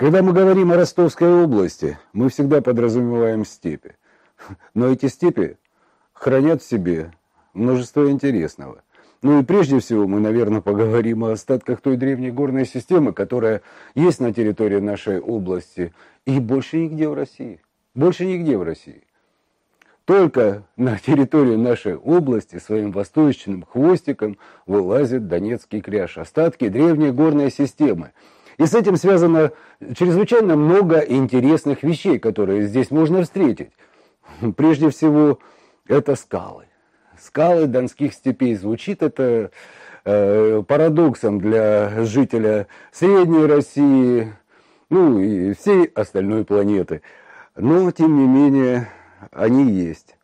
Когда мы говорим о Ростовской области, мы всегда подразумеваем степи. Но эти степи хранят в себе множество интересного. Ну и прежде всего мы, наверное, поговорим о остатках той древней горной системы, которая есть на территории нашей области и больше нигде в России. Больше нигде в России. Только на территории нашей области своим восточным хвостиком вылазит Донецкий кряж, остатки древней горной системы. И с этим связано чрезвычайно много интересных вещей, которые здесь можно встретить. Прежде всего, это скалы. Скалы донских степей. Звучит это э, парадоксом для жителя Средней России, ну и всей остальной планеты. Но, тем не менее, они есть.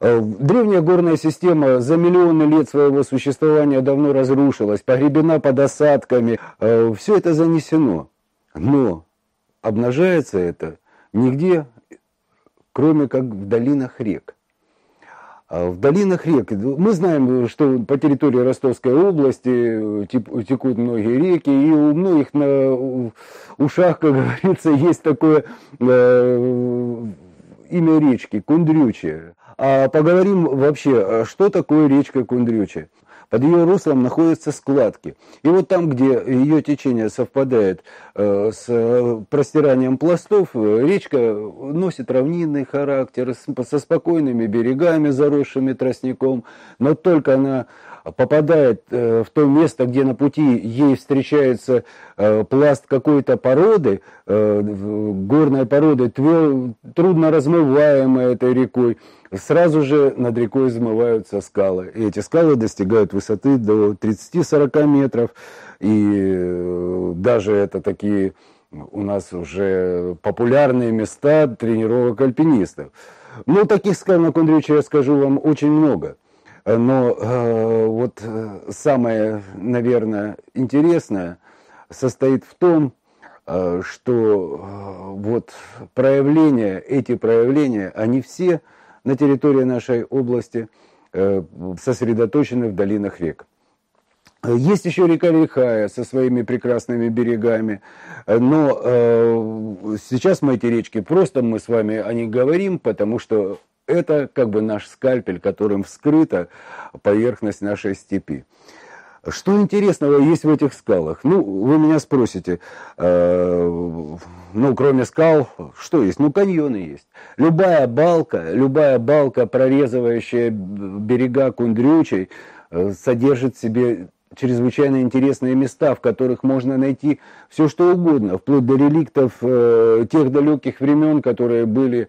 Э, древняя горная система за миллионы лет своего существования давно разрушилась, погребена под осадками. Э, Все это занесено. Но обнажается это нигде, кроме как в долинах рек. А в долинах рек, мы знаем, что по территории Ростовской области текут многие реки, и у многих на ушах, как говорится, есть такое э, имя речки, Кундрючая. А поговорим вообще, что такое речка Кундрючая. Под ее руслом находятся складки. И вот там, где ее течение совпадает э, с простиранием пластов, речка носит равнинный характер, со спокойными берегами, заросшими тростником. Но только она попадает э, в то место, где на пути ей встречается э, пласт какой-то породы, э, горной породы, трудно размываемой этой рекой, сразу же над рекой измываются скалы. И эти скалы достигают высоты до 30-40 метров, и даже это такие у нас уже популярные места тренировок альпинистов. Ну, таких скал на Кундрюче, я скажу вам, очень много – но э, вот э, самое, наверное, интересное состоит в том, э, что э, вот проявления, эти проявления, они все на территории нашей области э, сосредоточены в долинах рек. Есть еще река Лихая со своими прекрасными берегами, но э, сейчас мы эти речки просто мы с вами о них говорим, потому что это как бы наш скальпель, которым вскрыта поверхность нашей степи. Что интересного есть в этих скалах? Ну, вы меня спросите, э, ну, кроме скал, что есть? Ну, каньоны есть. Любая балка, любая балка, прорезывающая берега Кундрючей, э, содержит в себе чрезвычайно интересные места, в которых можно найти все, что угодно, вплоть до реликтов э, тех далеких времен, которые были...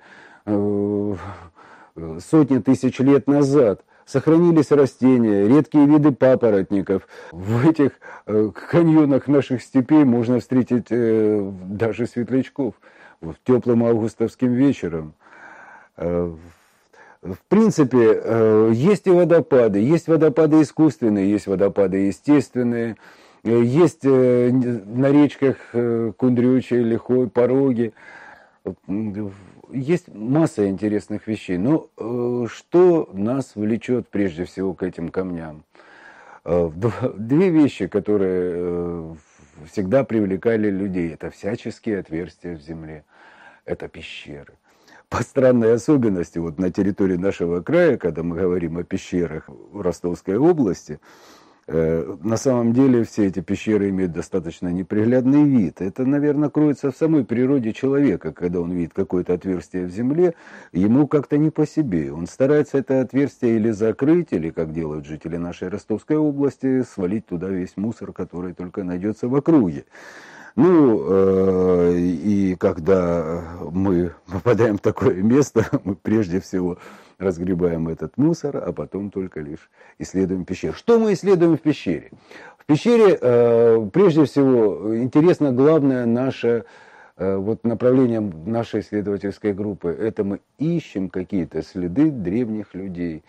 сотни тысяч лет назад. Сохранились растения, редкие виды папоротников. В этих э, каньонах наших степей можно встретить э, даже светлячков вот, теплым августовским вечером. Э, в принципе, есть и водопады. Есть водопады искусственные, есть водопады естественные. Есть на речках Кундрючей, Лихой, Пороги есть масса интересных вещей, но э, что нас влечет прежде всего к этим камням? Э, две вещи, которые э, всегда привлекали людей, это всяческие отверстия в земле, это пещеры. По странной особенности, вот на территории нашего края, когда мы говорим о пещерах в Ростовской области, на самом деле все эти пещеры имеют достаточно неприглядный вид. Это, наверное, кроется в самой природе человека, когда он видит какое-то отверстие в земле, ему как-то не по себе. Он старается это отверстие или закрыть, или, как делают жители нашей Ростовской области, свалить туда весь мусор, который только найдется в округе. Ну, э, и когда мы попадаем в такое место, мы прежде всего разгребаем этот мусор, а потом только лишь исследуем пещеру. Что мы исследуем в пещере? В пещере, э, прежде всего, интересно главное наше э, вот направление нашей исследовательской группы. Это мы ищем какие-то следы древних людей.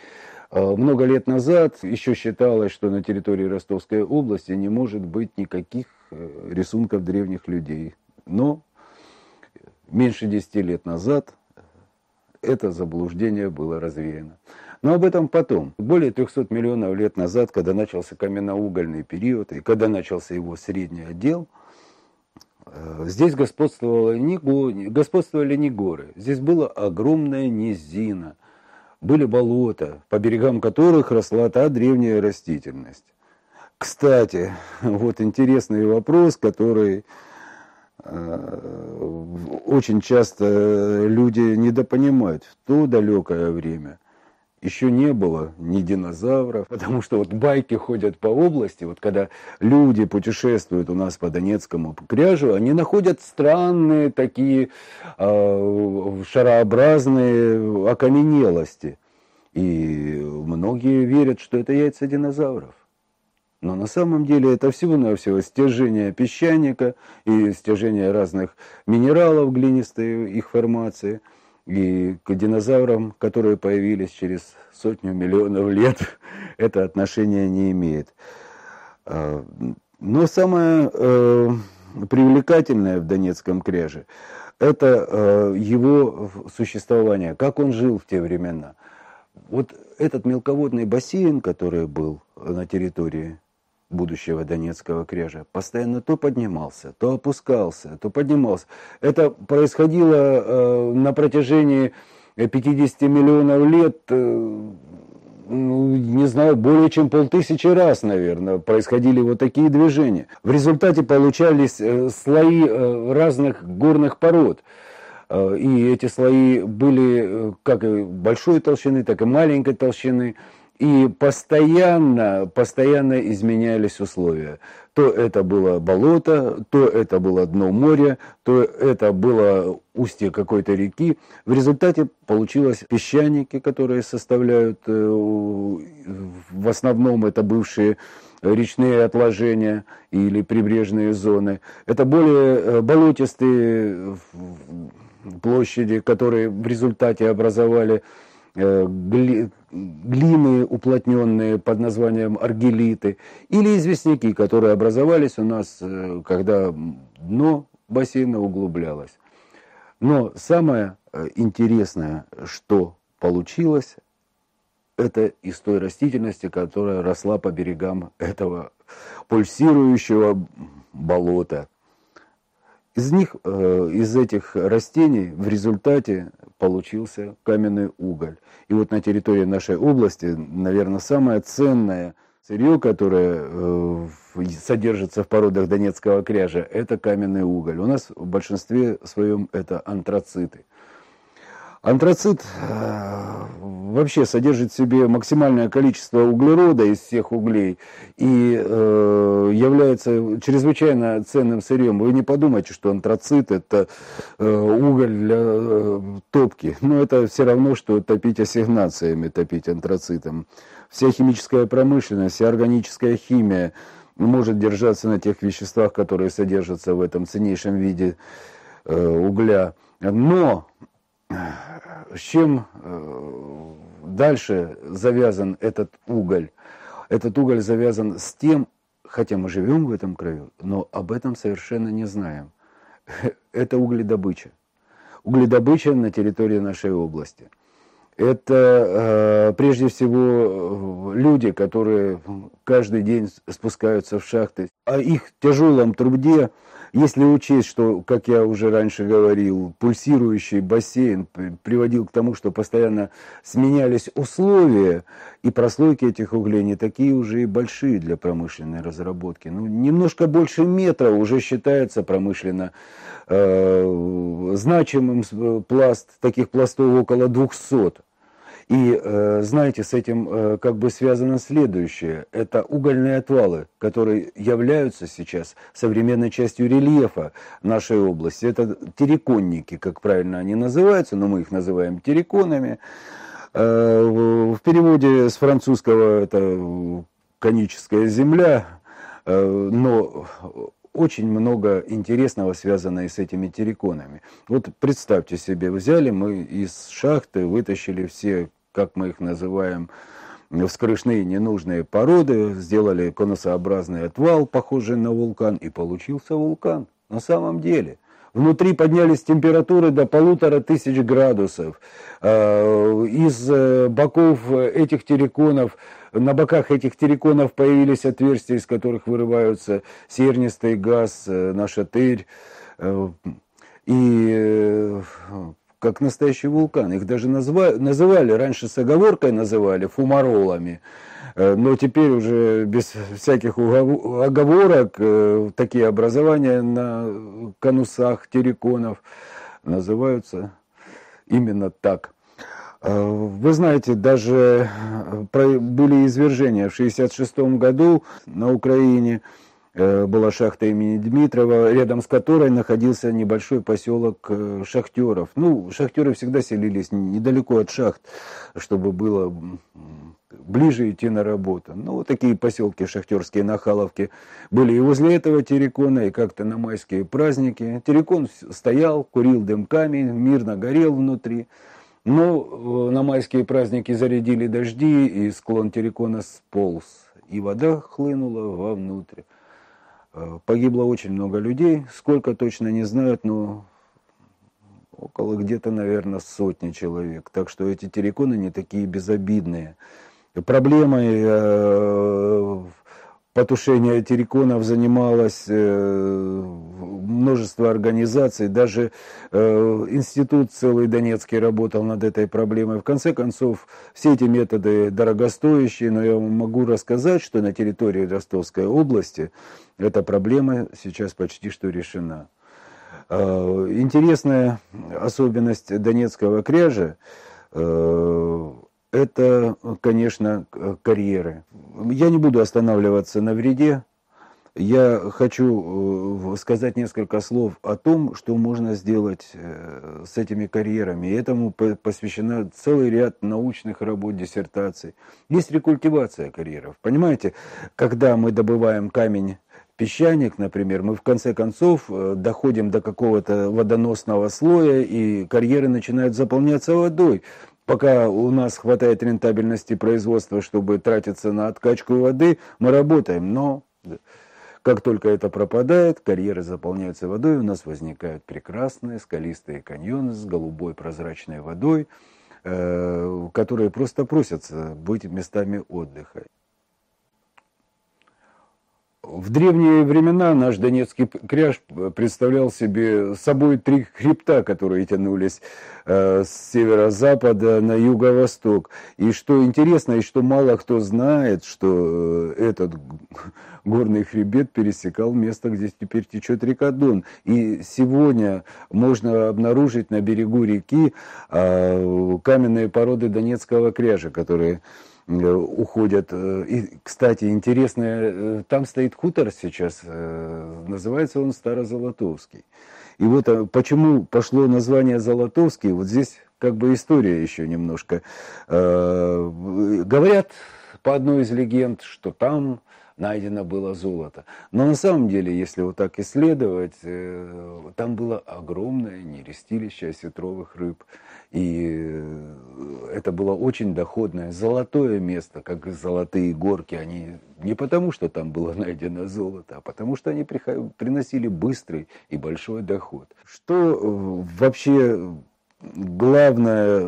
Э, много лет назад еще считалось, что на территории Ростовской области не может быть никаких рисунков древних людей. Но меньше 10 лет назад это заблуждение было развеяно. Но об этом потом. Более 300 миллионов лет назад, когда начался каменноугольный период, и когда начался его средний отдел, э, здесь господствовало не го... господствовали не горы, здесь была огромная низина, были болота, по берегам которых росла та древняя растительность. Кстати, вот интересный вопрос, который э, очень часто люди недопонимают в то далекое время – еще не было ни динозавров, потому что вот байки ходят по области, вот когда люди путешествуют у нас по Донецкому кряжу, они находят странные такие э, шарообразные окаменелости. И многие верят, что это яйца динозавров. Но на самом деле это всего-навсего стяжение песчаника и стяжение разных минералов глинистой их формации – и к динозаврам, которые появились через сотню миллионов лет, это отношение не имеет. А, но самое э, привлекательное в Донецком кряже – это э, его существование, как он жил в те времена. Вот этот мелководный бассейн, который был на территории будущего Донецкого кряжа постоянно то поднимался, то опускался, то поднимался. Это происходило э, на протяжении 50 миллионов лет, э, ну, не знаю, более чем полтысячи раз, наверное, происходили вот такие движения. В результате получались э, слои э, разных горных пород. Э, и эти слои были э, как и большой толщины, так и маленькой толщины. И постоянно, постоянно изменялись условия. То это было болото, то это было дно моря, то это было устье какой-то реки. В результате получилось песчаники, которые составляют, э, в основном это бывшие речные отложения или прибрежные зоны. Это более э, болотистые площади, которые в результате образовали Э, глины уплотненные под названием аргелиты, или известняки, которые образовались у нас, э, когда дно бассейна углублялось. Но самое э, интересное, что получилось, это из той растительности, которая росла по берегам этого пульсирующего болота. Из них, из этих растений в результате получился каменный уголь. И вот на территории нашей области, наверное, самое ценное сырье, которое э, содержится в породах Донецкого кряжа, это каменный уголь. У нас в большинстве своем это антрациты. Антрацит э, вообще содержит в себе максимальное количество углерода из всех углей и э, является чрезвычайно ценным сырьем. Вы не подумайте, что антрацит это э, уголь для э, топки. Но это все равно, что топить ассигнациями, топить антрацитом. Вся химическая промышленность, вся органическая химия может держаться на тех веществах, которые содержатся в этом ценнейшем виде э, угля. Но с чем э, дальше завязан этот уголь? Этот уголь завязан с тем, хотя мы живем в этом краю, но об этом совершенно не знаем. Это угледобыча. Угледобыча на территории нашей области. Это э, прежде всего люди, которые каждый день спускаются в шахты. О их тяжелом труде если учесть, что, как я уже раньше говорил, пульсирующий бассейн приводил к тому, что постоянно сменялись условия, и прослойки этих углей не такие уже и большие для промышленной разработки. Ну, немножко больше метра уже считается промышленно э, значимым пласт, таких пластов около 200. И э, знаете, с этим э, как бы связано следующее. Это угольные отвалы, которые являются сейчас современной частью рельефа нашей области. Это терриконники, как правильно они называются, но мы их называем терриконами. Э, в переводе с французского это коническая земля, но очень много интересного связано и с этими терриконами. Вот представьте себе, взяли мы из шахты, вытащили все как мы их называем, вскрышные ненужные породы, сделали конусообразный отвал, похожий на вулкан, и получился вулкан. На самом деле. Внутри поднялись температуры до полутора тысяч градусов. Э, из э, боков этих терриконов на боках этих терриконов появились отверстия, из которых вырываются сернистый газ, нашатырь. И как настоящий вулкан. Их даже называли, называли раньше с оговоркой называли фумаролами. Э, но теперь уже без всяких оговорок э, такие образования на конусах терриконов называются именно так. Э, вы знаете, даже были извержения в 1966 году на Украине, была шахта имени Дмитрова, рядом с которой находился небольшой поселок э, шахтеров. Ну, шахтеры всегда селились недалеко от шахт, чтобы было ближе идти на работу. Ну, вот такие поселки шахтерские, нахаловки были и возле этого террикона, и как-то на майские праздники. Террикон стоял, курил дымками, мирно горел внутри. Но э, на майские праздники зарядили дожди, и склон террикона сполз, и вода хлынула вовнутрь. Э, погибло очень много людей, сколько точно не знают, но около где-то, наверное, сотни человек. Так что эти терриконы не такие безобидные. Проблемой э, потушения терриконов занималось э, множество организаций, даже э, институт целый Донецкий работал над этой проблемой. В конце концов, все эти методы дорогостоящие, но я могу рассказать, что на территории Ростовской области эта проблема сейчас почти что решена. Э, интересная особенность Донецкого кряжа это, конечно, карьеры. Я не буду останавливаться на вреде. Я хочу э, сказать несколько слов о том, что можно сделать э, с этими карьерами. И этому посвящена целый ряд научных работ, диссертаций. Есть рекультивация карьеров. Понимаете, когда мы добываем камень песчаник, например, мы в конце концов э, доходим до какого-то водоносного слоя, и карьеры начинают заполняться водой. Пока у нас хватает рентабельности производства, чтобы тратиться на откачку воды, мы работаем. Но как только это пропадает, карьеры заполняются водой, у нас возникают прекрасные скалистые каньоны с голубой прозрачной водой, э, которые просто просятся быть местами отдыха. В древние времена наш Донецкий кряж представлял себе собой три хребта, которые тянулись э, с северо-запада на юго-восток. И что интересно, и что мало кто знает, что э, этот горный хребет пересекал место, где теперь течет река Дон. И сегодня можно обнаружить на берегу реки э, каменные породы Донецкого кряжа, которые Э, уходят. Э, и, кстати, интересное, э, там стоит хутор сейчас, называется он Старозолотовский. И вот почему пошло название Золотовский, вот здесь как бы история еще немножко. Говорят по одной из легенд, что там найдено было золото. Но на самом деле, если вот так исследовать, там было огромное нерестилище осетровых рыб. И это было очень доходное, золотое место, как золотые горки. Они не потому, что там было найдено золото, а потому, что они приносили быстрый и большой доход. Что э, вообще главное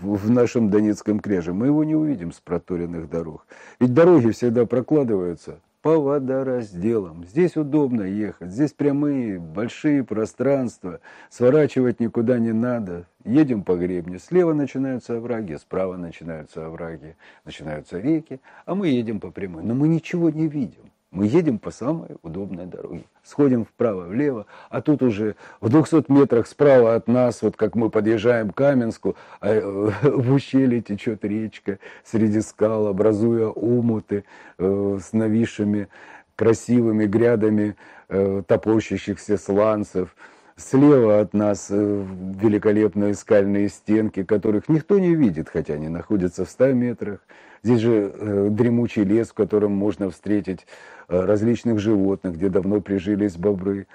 в нашем Донецком креже? Мы его не увидим с проторенных дорог. Ведь дороги всегда прокладываются по водоразделам. Здесь удобно ехать, здесь прямые, большие пространства, сворачивать никуда не надо. Едем по гребне, слева начинаются овраги, справа начинаются овраги, начинаются реки, а мы едем по прямой. Но мы ничего не видим. Мы едем по самой удобной дороге. Сходим вправо-влево, а тут уже в 200 метрах справа от нас, вот как мы подъезжаем к Каменску, а, э, в ущелье течет речка среди скал, образуя умуты э, с нависшими красивыми грядами э, топорщащихся сланцев. Слева от нас великолепные скальные стенки, которых никто не видит, хотя они находятся в 100 метрах. Здесь же э, дремучий лес, в котором можно встретить э, различных животных, где давно прижились бобры.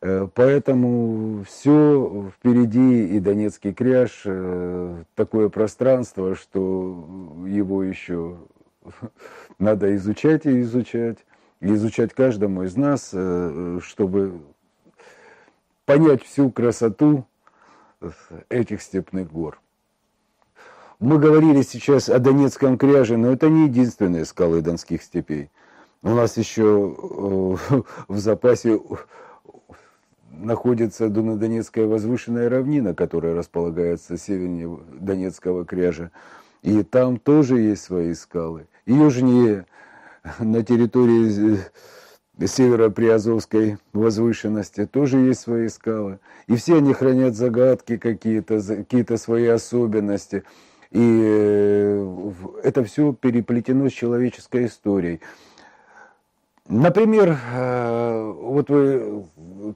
Э, поэтому все впереди и Донецкий кряж, такое пространство, что его еще надо изучать и изучать, и изучать каждому из нас, чтобы понять всю красоту этих степных гор. Мы говорили сейчас о Донецком кряже, но это не единственные скалы Донских степей. У нас еще э, в запасе находится Донецкая возвышенная равнина, которая располагается севернее Донецкого кряжа. И там тоже есть свои скалы. И южнее, на территории северо-приазовской возвышенности тоже есть свои скалы. И все они хранят загадки какие-то, какие-то свои особенности. И э, это все переплетено с человеческой историей. Например, э, вот вы,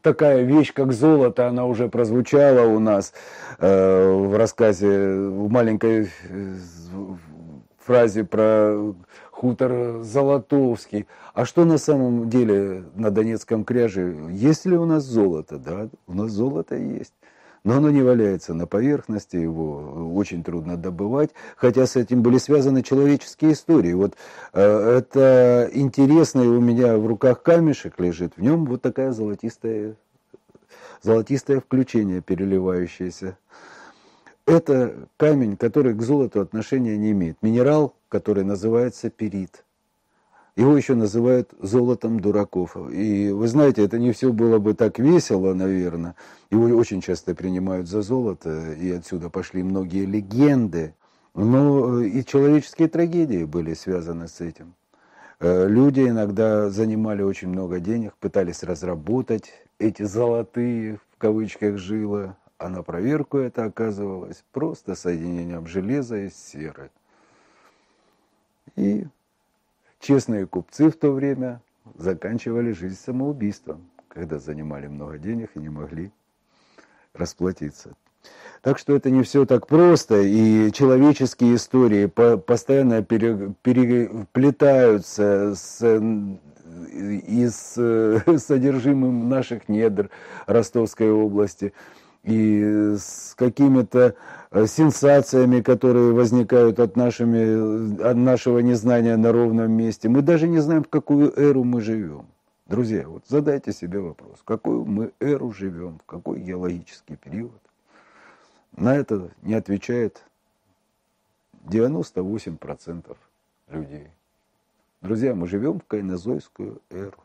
такая вещь, как золото, она уже прозвучала у нас э, в рассказе, в маленькой фразе про хутор Золотовский. А что на самом деле на Донецком кряже? Есть ли у нас золото? Да, у нас золото есть. Но оно не валяется на поверхности, его очень трудно добывать, хотя с этим были связаны человеческие истории. Вот э, это интересный у меня в руках камешек лежит, в нем вот такая золотистая, золотистое включение переливающееся. Это камень, который к золоту отношения не имеет. Минерал, который называется перит. Его еще называют золотом дураков. И вы знаете, это не все было бы так весело, наверное. Его очень часто принимают за золото, и отсюда пошли многие легенды. Но э, и человеческие трагедии были связаны с этим. Э, люди иногда занимали очень много денег, пытались разработать эти золотые, в кавычках, жилы, а на проверку это оказывалось просто соединением железа и серы. И честные купцы в то время заканчивали жизнь самоубийством, когда занимали много денег и не могли расплатиться. Так что это не все так просто, и человеческие истории постоянно переплетаются с, и с содержимым наших недр Ростовской области – и с какими-то э, сенсациями, которые возникают от, нашими, от нашего незнания на ровном месте. Мы даже не знаем, в какую эру мы живем. Друзья, вот задайте себе вопрос, в какую мы эру живем, в какой геологический период. На это не отвечает 98% людей. Друзья, мы живем в кайнозойскую эру.